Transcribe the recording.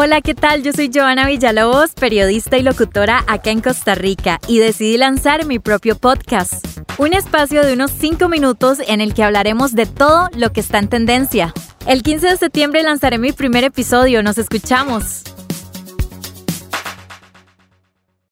Hola, ¿qué tal? Yo soy Joana Villalobos, periodista y locutora acá en Costa Rica y decidí lanzar mi propio podcast. Un espacio de unos 5 minutos en el que hablaremos de todo lo que está en tendencia. El 15 de septiembre lanzaré mi primer episodio, nos escuchamos.